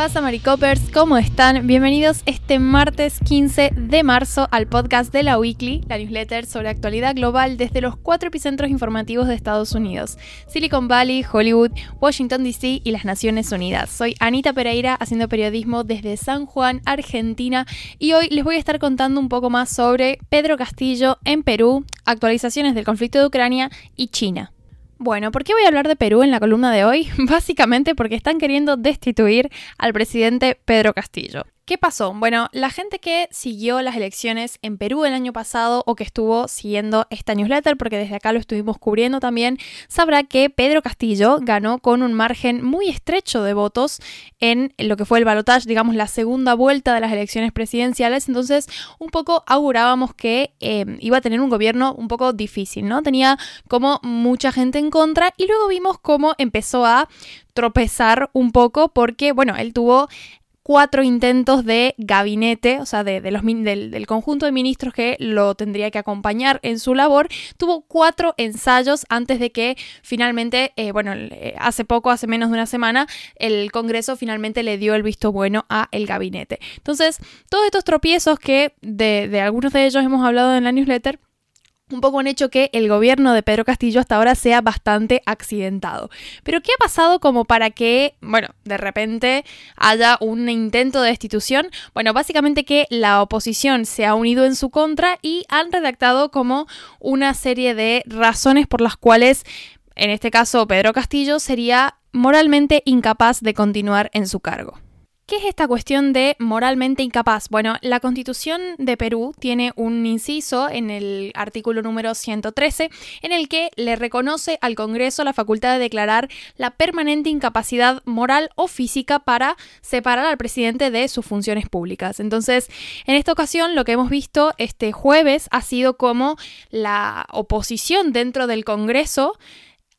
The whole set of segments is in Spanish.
pasa, Maricopers? ¿Cómo están? Bienvenidos este martes 15 de marzo al podcast de la Weekly, la newsletter sobre actualidad global desde los cuatro epicentros informativos de Estados Unidos: Silicon Valley, Hollywood, Washington DC y las Naciones Unidas. Soy Anita Pereira haciendo periodismo desde San Juan, Argentina, y hoy les voy a estar contando un poco más sobre Pedro Castillo en Perú, actualizaciones del conflicto de Ucrania y China. Bueno, ¿por qué voy a hablar de Perú en la columna de hoy? Básicamente porque están queriendo destituir al presidente Pedro Castillo. ¿Qué pasó? Bueno, la gente que siguió las elecciones en Perú el año pasado o que estuvo siguiendo esta newsletter, porque desde acá lo estuvimos cubriendo también, sabrá que Pedro Castillo ganó con un margen muy estrecho de votos en lo que fue el balotaje, digamos, la segunda vuelta de las elecciones presidenciales. Entonces, un poco augurábamos que eh, iba a tener un gobierno un poco difícil, ¿no? Tenía como mucha gente en contra y luego vimos cómo empezó a tropezar un poco porque, bueno, él tuvo cuatro intentos de gabinete, o sea, de, los, del, conjunto de ministros que lo tendría que acompañar en su labor, tuvo cuatro ensayos antes de que finalmente, eh, bueno, hace poco, hace menos de una semana, el Congreso finalmente le dio el visto bueno a el gabinete. Entonces, todos estos tropiezos que de algunos de ellos hemos hablado en la newsletter, un poco han hecho que el gobierno de Pedro Castillo hasta ahora sea bastante accidentado. Pero ¿qué ha pasado como para que, bueno, de repente haya un intento de destitución? Bueno, básicamente que la oposición se ha unido en su contra y han redactado como una serie de razones por las cuales, en este caso, Pedro Castillo sería moralmente incapaz de continuar en su cargo. ¿Qué es esta cuestión de moralmente incapaz? Bueno, la Constitución de Perú tiene un inciso en el artículo número 113 en el que le reconoce al Congreso la facultad de declarar la permanente incapacidad moral o física para separar al presidente de sus funciones públicas. Entonces, en esta ocasión lo que hemos visto este jueves ha sido como la oposición dentro del Congreso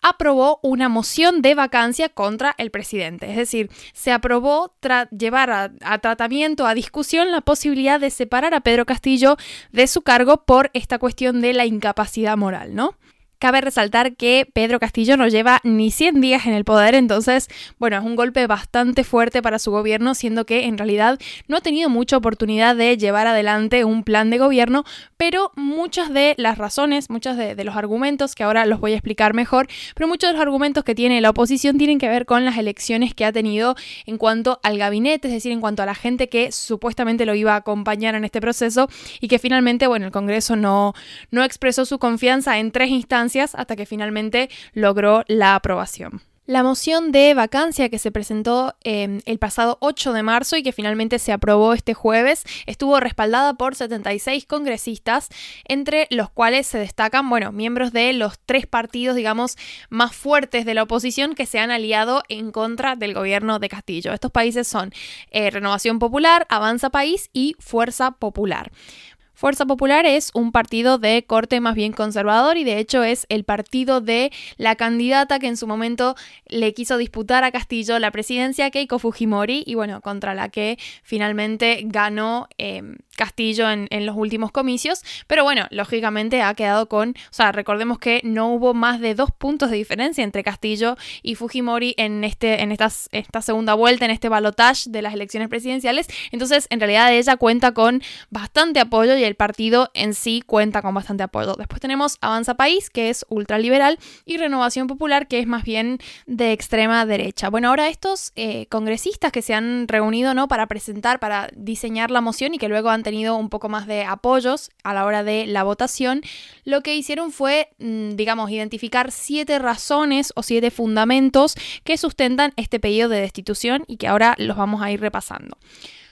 aprobó una moción de vacancia contra el presidente. Es decir, se aprobó llevar a, a, tratamiento, a discusión, la posibilidad de separar a Pedro Castillo de su cargo por esta cuestión de la incapacidad moral, ¿no? Cabe resaltar que Pedro Castillo no lleva ni 100 días en el poder, entonces, bueno, es un golpe bastante fuerte para su gobierno, siendo que en realidad no ha tenido mucha oportunidad de llevar adelante un plan de gobierno, pero muchas de las razones, muchos de, los argumentos, que ahora los voy a explicar mejor, pero muchos de los argumentos que tiene la oposición tienen que ver con las elecciones que ha tenido en cuanto al gabinete, es decir, en cuanto a la gente que supuestamente lo iba a acompañar en este proceso y que finalmente, bueno, el Congreso no, no expresó su confianza en tres instancias hasta que finalmente logró la aprobación. La moción de vacancia que se presentó em, el pasado 8 de marzo y que finalmente se aprobó este jueves estuvo respaldada por 76 congresistas, entre los cuales se destacan, bueno, miembros de los tres partidos, digamos, más fuertes de la oposición que se han aliado en contra del gobierno de Castillo. Estos países son eh, Renovación Popular, Avanza País y Fuerza Popular. Fuerza Popular es un partido de corte más bien conservador y de hecho es el partido de la candidata que en su momento le quiso disputar a Castillo la presidencia, Keiko Fujimori, y bueno, contra la que finalmente ganó em, Castillo en, los últimos comicios. Pero bueno, lógicamente ha quedado con, o sea, recordemos que no hubo más de dos puntos de diferencia entre Castillo y Fujimori en, este, en esta, esta segunda vuelta, en este balotage de las elecciones presidenciales. Entonces, en realidad ella cuenta con bastante apoyo y el partido en sí cuenta con bastante apoyo. Después tenemos Avanza País, que es ultraliberal, y Renovación Popular, que es más bien de extrema derecha. Bueno, ahora estos eh, congresistas que se han reunido ¿no? para presentar, para diseñar la moción y que luego han tenido un poco más de apoyos a la hora de la votación, lo que hicieron fue, mm, digamos, identificar siete razones o siete fundamentos que sustentan este pedido de destitución y que ahora los vamos a ir repasando.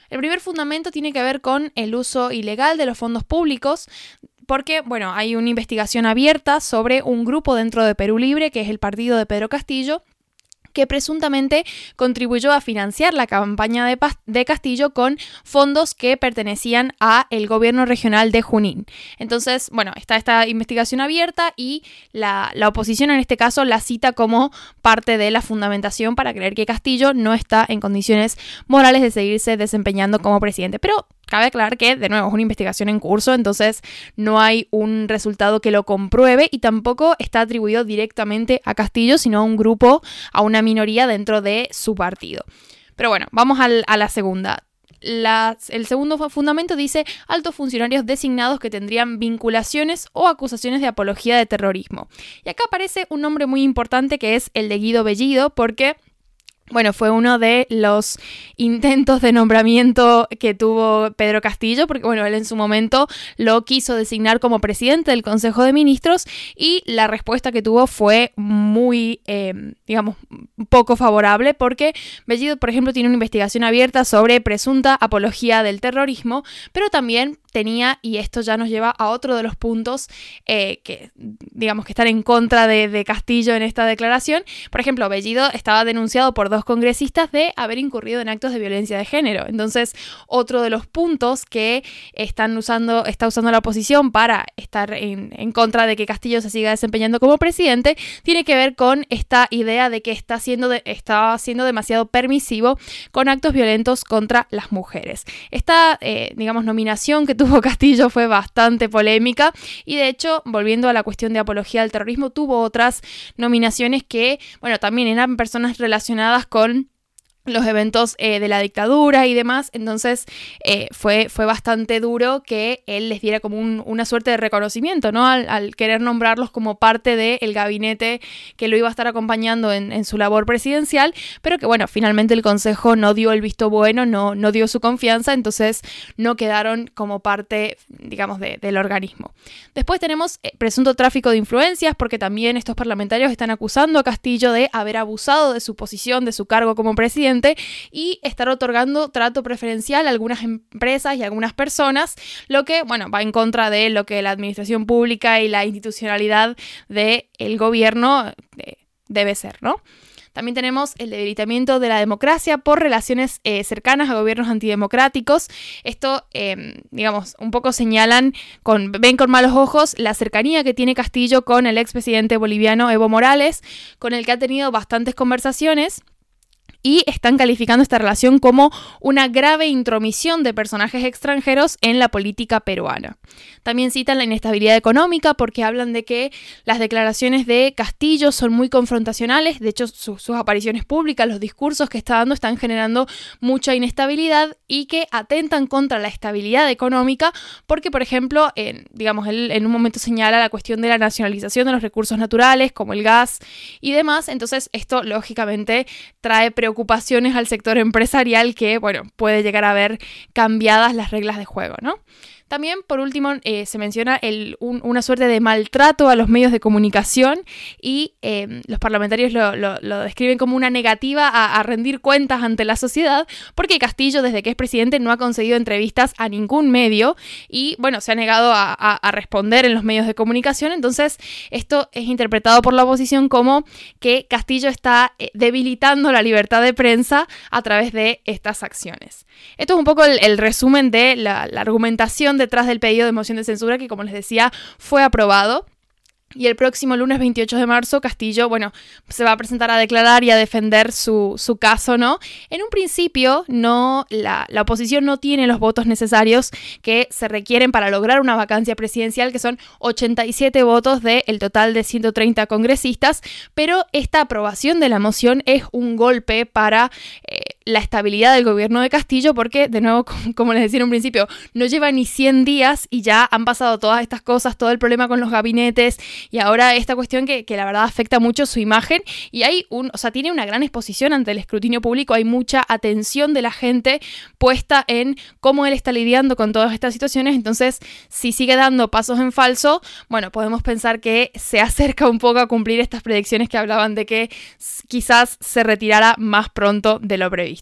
El primer fundamento tiene que ver con el uso ilegal de los fondos públicos porque, bueno, hay una investigación abierta sobre un grupo dentro de Perú Libre, que es el partido de Pedro Castillo, que presuntamente contribuyó a financiar la campaña de, Castillo con fondos que pertenecían a el gobierno regional de Junín. Entonces, bueno, está esta investigación abierta y la, la, oposición en este caso la cita como parte de la fundamentación para creer que Castillo no está en condiciones morales de seguirse desempeñando como presidente. Pero Cabe aclarar que, de nuevo, es una investigación en curso, entonces no hay un resultado que lo compruebe y tampoco está atribuido directamente a Castillo, sino a un grupo, a una minoría dentro de su partido. Pero bueno, vamos a la segunda. el segundo fundamento dice altos funcionarios designados que tendrían vinculaciones o acusaciones de apología de terrorismo. Y acá aparece un nombre muy importante que es el de Guido Bellido, porque bueno, fue uno de los intentos de nombramiento que tuvo Pedro Castillo, porque bueno, él en su momento lo quiso designar como presidente del Consejo de Ministros y la respuesta que tuvo fue muy, eh, digamos, poco favorable, porque Bellido, por ejemplo, tiene una investigación abierta sobre presunta apología del terrorismo, pero también tenía, y esto ya nos lleva a otro de los puntos eh, que, digamos, que están en contra de, Castillo en esta declaración. Por ejemplo, Bellido estaba denunciado por dos congresistas de haber incurrido en actos de violencia de género. Entonces, otro de los puntos que están usando, está usando la oposición para estar en, contra de que Castillo se siga desempeñando como presidente, tiene que ver con esta idea de que está siendo, está siendo demasiado permisivo con actos violentos contra las mujeres. Esta, eh, digamos, nominación que tuvo Castillo fue bastante polémica. Y de hecho, volviendo a la cuestión de apología al terrorismo, tuvo otras nominaciones que, bueno, también eran personas relacionadas con los eventos eh, de la dictadura y demás, entonces eh, fue, fue bastante duro que él les diera como una suerte de reconocimiento, ¿no? Al, querer nombrarlos como parte del gabinete que lo iba a estar acompañando en, su labor presidencial, pero que bueno, finalmente el Consejo no dio el visto bueno, no, no dio su confianza, entonces no quedaron como parte, digamos, del organismo. Después tenemos eh, presunto tráfico de influencias, porque también estos parlamentarios están acusando a Castillo de haber abusado de su posición, de su cargo como presidente, y estar otorgando trato preferencial a algunas empresas y a algunas personas, lo que, bueno, va en contra de lo que la administración pública y la institucionalidad del el gobierno eh, debe ser, ¿no? También tenemos el debilitamiento de la democracia por relaciones eh, cercanas a gobiernos antidemocráticos. Esto, em, digamos, un poco señalan, con, ven con malos ojos la cercanía que tiene Castillo con el expresidente boliviano Evo Morales, con el que ha tenido bastantes conversaciones y están calificando esta relación como una grave intromisión de personajes extranjeros en la política peruana. También citan la inestabilidad económica porque hablan de que las declaraciones de Castillo son muy confrontacionales, de hecho sus apariciones públicas, los discursos que está dando están generando mucha inestabilidad y que atentan contra la estabilidad económica porque, por ejemplo, digamos, él en un momento señala la cuestión de la nacionalización de los recursos naturales como el gas y demás, entonces esto lógicamente trae preocupación preocupaciones al sector empresarial que, bueno, puede llegar a ver cambiadas las reglas de juego, ¿no? También, por último, eh, se menciona una suerte de maltrato a los medios de comunicación y em, los parlamentarios lo, describen como una negativa a, rendir cuentas ante la sociedad, porque Castillo, desde que es presidente, no ha concedido entrevistas a ningún medio y, bueno, se ha negado a, responder en los medios de comunicación. Entonces, esto es interpretado por la oposición como que Castillo está eh, debilitando la libertad de prensa a través de estas acciones. Esto es un poco el, resumen de la argumentación detrás del pedido de moción de censura que, como les decía, fue aprobado. Y el próximo lunes 28 de marzo, Castillo, bueno, se va a presentar a declarar y a defender su, caso, ¿no? En un principio, no, la, la, oposición no tiene los votos necesarios que se requieren para lograr una vacancia presidencial, que son 87 votos del total de 130 congresistas, pero esta aprobación de la moción es un golpe para eh, la estabilidad del gobierno de Castillo, porque, de nuevo, como les decía en un principio, no lleva ni 100 días y ya han pasado todas estas cosas, todo el problema con los gabinetes y ahora esta cuestión que, la verdad afecta mucho su imagen y hay un, o sea, tiene una gran exposición ante el escrutinio público, hay mucha atención de la gente puesta en cómo él está lidiando con todas estas situaciones, entonces si sigue dando pasos en falso, bueno, podemos pensar que se acerca un poco a cumplir estas predicciones que hablaban de que quizás se retirara más pronto de lo previsto.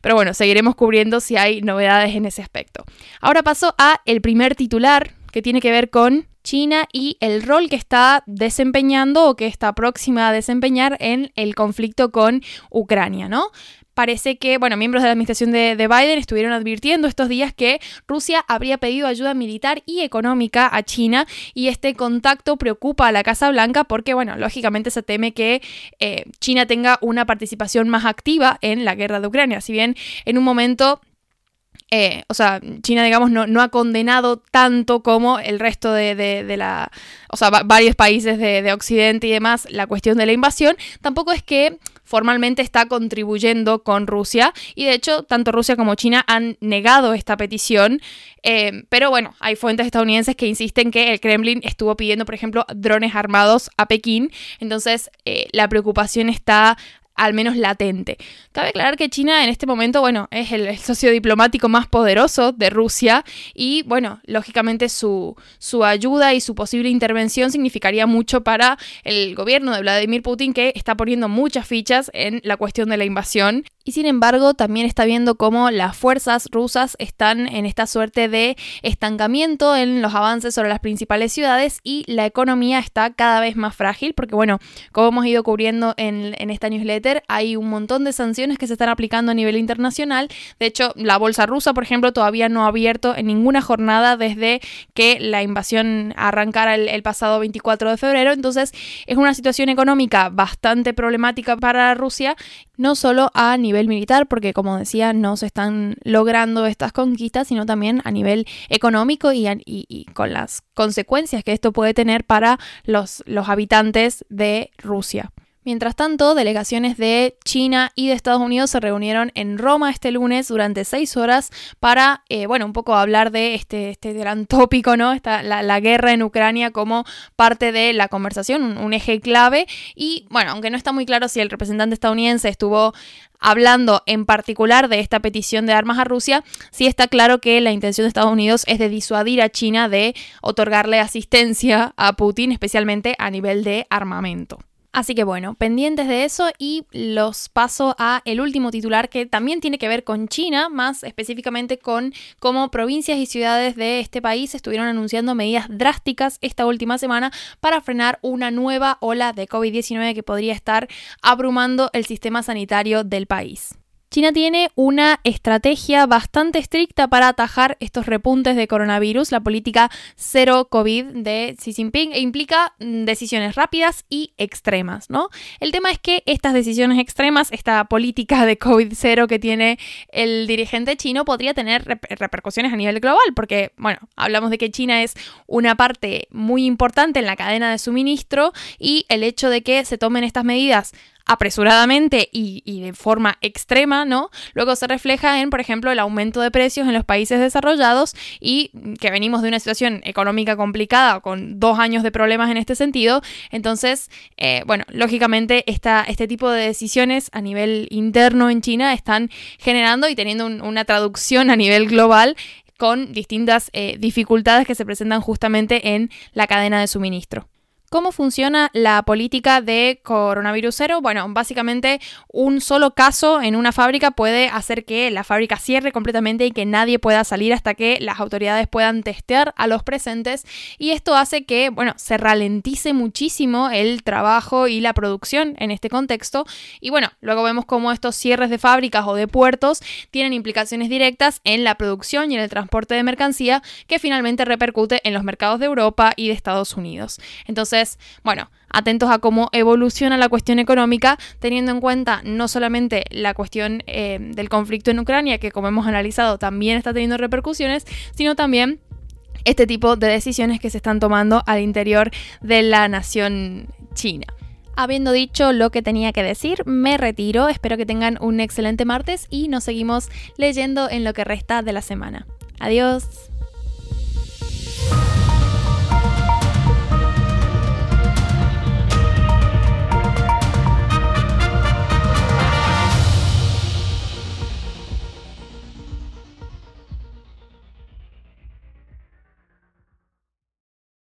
Pero bueno, seguiremos cubriendo si hay novedades en ese aspecto. Ahora paso a el primer titular que tiene que ver con China y el rol que está desempeñando o que está próxima a desempeñar en el conflicto con Ucrania, ¿no? Parece que, bueno, miembros de la administración de, Biden estuvieron advirtiendo estos días que Rusia habría pedido ayuda militar y económica a China y este contacto preocupa a la Casa Blanca porque, bueno, lógicamente se teme que eh, China tenga una participación más activa en la guerra de Ucrania. Si bien en un momento eh, o sea, China, digamos, no, ha condenado tanto como el resto de, la, o sea, varios países de, Occidente y demás, la cuestión de la invasión, tampoco es que formalmente está contribuyendo con Rusia y de hecho tanto Rusia como China han negado esta petición. Eh, pero bueno, hay fuentes estadounidenses que insisten que el Kremlin estuvo pidiendo, por ejemplo, drones armados a Pekín. Entonces, eh, la preocupación está al menos latente. Cabe aclarar que China en este momento, bueno, es el, socio diplomático más poderoso de Rusia y, bueno, lógicamente su, su ayuda y su posible intervención significaría mucho para el gobierno de Vladimir Putin que está poniendo muchas fichas en la cuestión de la invasión y sin embargo también está viendo cómo las fuerzas rusas están en esta suerte de estancamiento en los avances sobre las principales ciudades y la economía está cada vez más frágil porque bueno, como hemos ido cubriendo en, en esta newsletter, hay un montón de sanciones que se están aplicando a nivel internacional. De hecho, la bolsa rusa, por ejemplo, todavía no ha abierto en ninguna jornada desde que la invasión arrancara el, el pasado 24 de febrero. Entonces, es una situación económica bastante problemática para Rusia, no solo a nivel militar, porque como decía, no se están logrando estas conquistas, sino también a nivel económico y, y, con las consecuencias que esto puede tener para los, los habitantes de Rusia. Mientras tanto, delegaciones de China y de Estados Unidos se reunieron en Roma este lunes durante seis horas para, eh, bueno, un poco hablar de este, este gran tópico, ¿no? Esta, la, guerra en Ucrania como parte de la conversación, un, un eje clave. Y, bueno, aunque no está muy claro si el representante estadounidense estuvo hablando en particular de esta petición de armas a Rusia, sí está claro que la intención de Estados Unidos es de disuadir a China de otorgarle asistencia a Putin, especialmente a nivel de armamento. Así que bueno, pendientes de eso y los paso a el último titular que también tiene que ver con China, más específicamente con cómo provincias y ciudades de este país estuvieron anunciando medidas drásticas esta última semana para frenar una nueva ola de COVID-19 que podría estar abrumando el sistema sanitario del país. China tiene una estrategia bastante estricta para atajar estos repuntes de coronavirus. La política cero COVID de Xi Jinping implica mm, decisiones rápidas y extremas, ¿no? El tema es que estas decisiones extremas, esta política de COVID cero que tiene el dirigente chino, podría tener repercusiones a nivel global, porque, bueno, hablamos de que China es una parte muy importante en la cadena de suministro y el hecho de que se tomen estas medidas apresuradamente y, de forma extrema, ¿no? Luego se refleja en, por ejemplo, el aumento de precios en los países desarrollados y que venimos de una situación económica complicada con dos años de problemas en este sentido. Entonces, eh, bueno, lógicamente esta, este tipo de decisiones a nivel interno en China están generando y teniendo una traducción a nivel global con distintas eh, dificultades que se presentan justamente en la cadena de suministro. ¿Cómo funciona la política de coronavirus cero? Bueno, básicamente un solo caso en una fábrica puede hacer que la fábrica cierre completamente y que nadie pueda salir hasta que las autoridades puedan testear a los presentes y esto hace que, bueno, se ralentice muchísimo el trabajo y la producción en este contexto y bueno, luego vemos cómo estos cierres de fábricas o de puertos tienen implicaciones directas en la producción y en el transporte de mercancía que finalmente repercute en los mercados de Europa y de Estados Unidos. Entonces, bueno, atentos a cómo evoluciona la cuestión económica, teniendo en cuenta no solamente la cuestión eh, del conflicto en Ucrania, que como hemos analizado también está teniendo repercusiones, sino también este tipo de decisiones que se están tomando al interior de la nación china. Habiendo dicho lo que tenía que decir, me retiro. Espero que tengan un excelente martes y nos seguimos leyendo en lo que resta de la semana. Adiós.